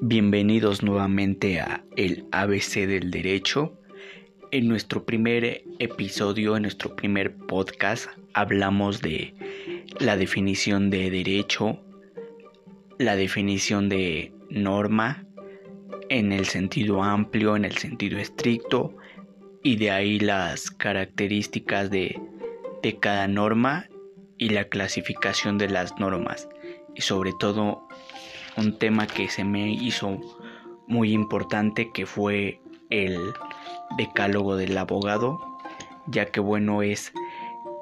Bienvenidos nuevamente a el ABC del Derecho. En nuestro primer episodio, en nuestro primer podcast, hablamos de la definición de derecho, la definición de norma en el sentido amplio, en el sentido estricto, y de ahí las características de, de cada norma y la clasificación de las normas. Y sobre todo un tema que se me hizo muy importante que fue el decálogo del abogado, ya que bueno es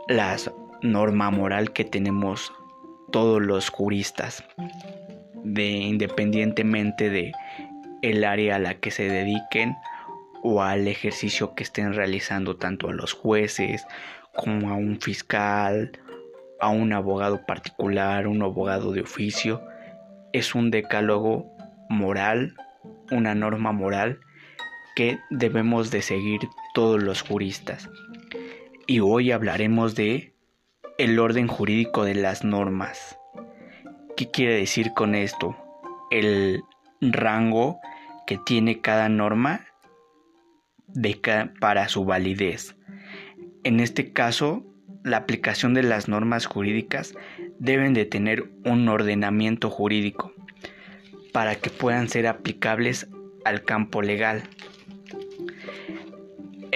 la norma moral que tenemos todos los juristas, de independientemente de el área a la que se dediquen o al ejercicio que estén realizando tanto a los jueces como a un fiscal, a un abogado particular, un abogado de oficio es un decálogo moral, una norma moral que debemos de seguir todos los juristas. Y hoy hablaremos de el orden jurídico de las normas. ¿Qué quiere decir con esto? El rango que tiene cada norma de para su validez. En este caso, la aplicación de las normas jurídicas deben de tener un ordenamiento jurídico para que puedan ser aplicables al campo legal.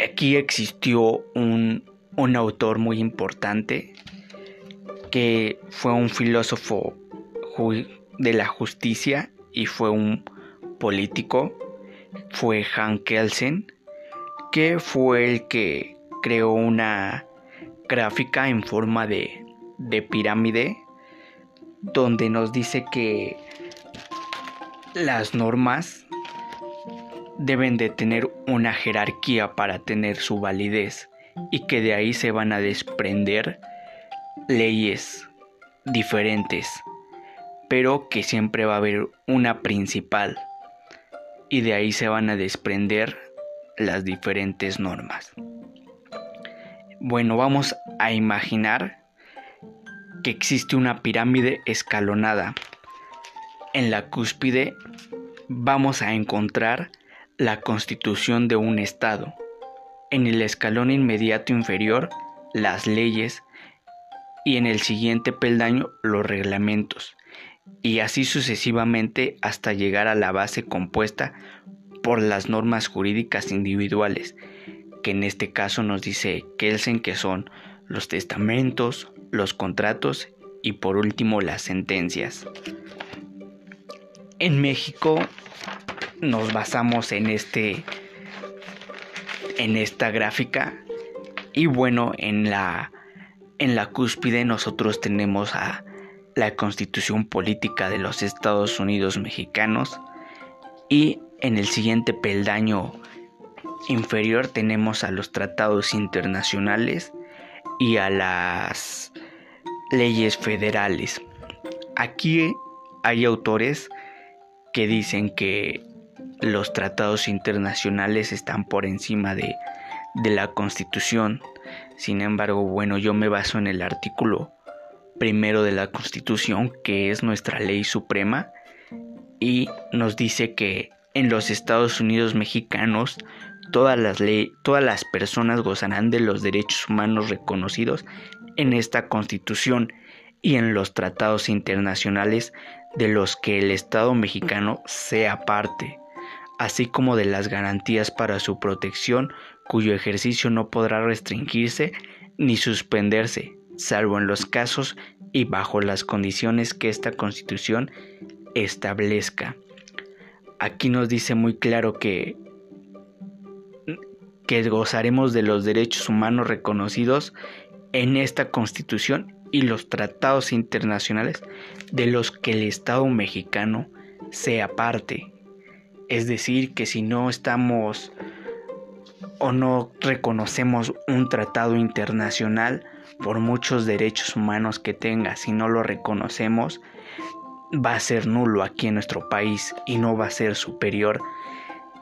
Aquí existió un, un autor muy importante que fue un filósofo de la justicia y fue un político, fue Han Kelsen, que fue el que creó una gráfica en forma de, de pirámide donde nos dice que las normas deben de tener una jerarquía para tener su validez y que de ahí se van a desprender leyes diferentes, pero que siempre va a haber una principal y de ahí se van a desprender las diferentes normas. Bueno, vamos a imaginar que existe una pirámide escalonada. En la cúspide vamos a encontrar la constitución de un estado. En el escalón inmediato inferior, las leyes y en el siguiente peldaño los reglamentos y así sucesivamente hasta llegar a la base compuesta por las normas jurídicas individuales que en este caso nos dice Kelsen que son los testamentos, los contratos y por último las sentencias. En México nos basamos en este en esta gráfica y bueno, en la en la cúspide nosotros tenemos a la Constitución Política de los Estados Unidos Mexicanos y en el siguiente peldaño inferior tenemos a los tratados internacionales y a las leyes federales. Aquí hay autores que dicen que los tratados internacionales están por encima de, de la Constitución. Sin embargo, bueno, yo me baso en el artículo primero de la Constitución, que es nuestra ley suprema, y nos dice que en los Estados Unidos mexicanos todas las, todas las personas gozarán de los derechos humanos reconocidos en esta Constitución y en los tratados internacionales de los que el Estado mexicano sea parte, así como de las garantías para su protección cuyo ejercicio no podrá restringirse ni suspenderse, salvo en los casos y bajo las condiciones que esta Constitución establezca. Aquí nos dice muy claro que que gozaremos de los derechos humanos reconocidos en esta Constitución y los tratados internacionales de los que el Estado mexicano sea parte. Es decir, que si no estamos o no reconocemos un tratado internacional, por muchos derechos humanos que tenga, si no lo reconocemos, va a ser nulo aquí en nuestro país y no va a ser superior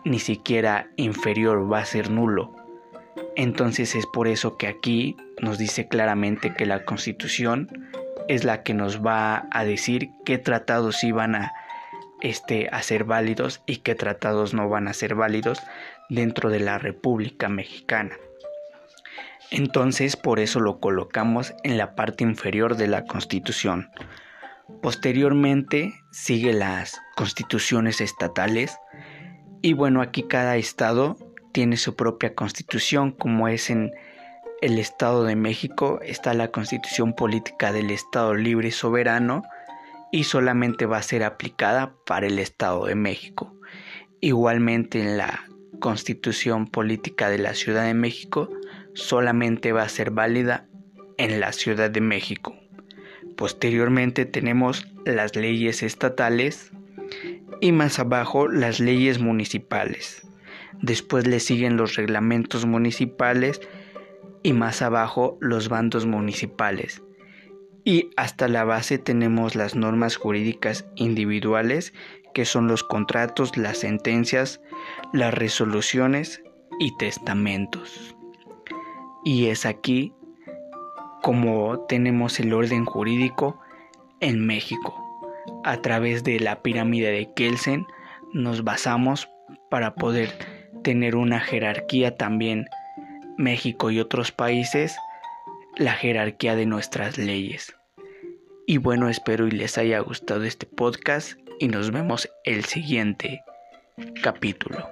ni siquiera inferior, va a ser nulo. Entonces es por eso que aquí nos dice claramente que la constitución es la que nos va a decir qué tratados iban a, este, a ser válidos y qué tratados no van a ser válidos dentro de la República Mexicana. Entonces por eso lo colocamos en la parte inferior de la Constitución. Posteriormente sigue las constituciones estatales y bueno, aquí cada estado tiene su propia constitución, como es en el Estado de México, está la constitución política del Estado libre y soberano y solamente va a ser aplicada para el Estado de México. Igualmente en la constitución política de la Ciudad de México solamente va a ser válida en la Ciudad de México. Posteriormente tenemos las leyes estatales y más abajo las leyes municipales. Después le siguen los reglamentos municipales y más abajo los bandos municipales. Y hasta la base tenemos las normas jurídicas individuales que son los contratos, las sentencias, las resoluciones y testamentos. Y es aquí como tenemos el orden jurídico en México. A través de la pirámide de Kelsen nos basamos para poder tener una jerarquía también México y otros países, la jerarquía de nuestras leyes. Y bueno, espero y les haya gustado este podcast y nos vemos el siguiente capítulo.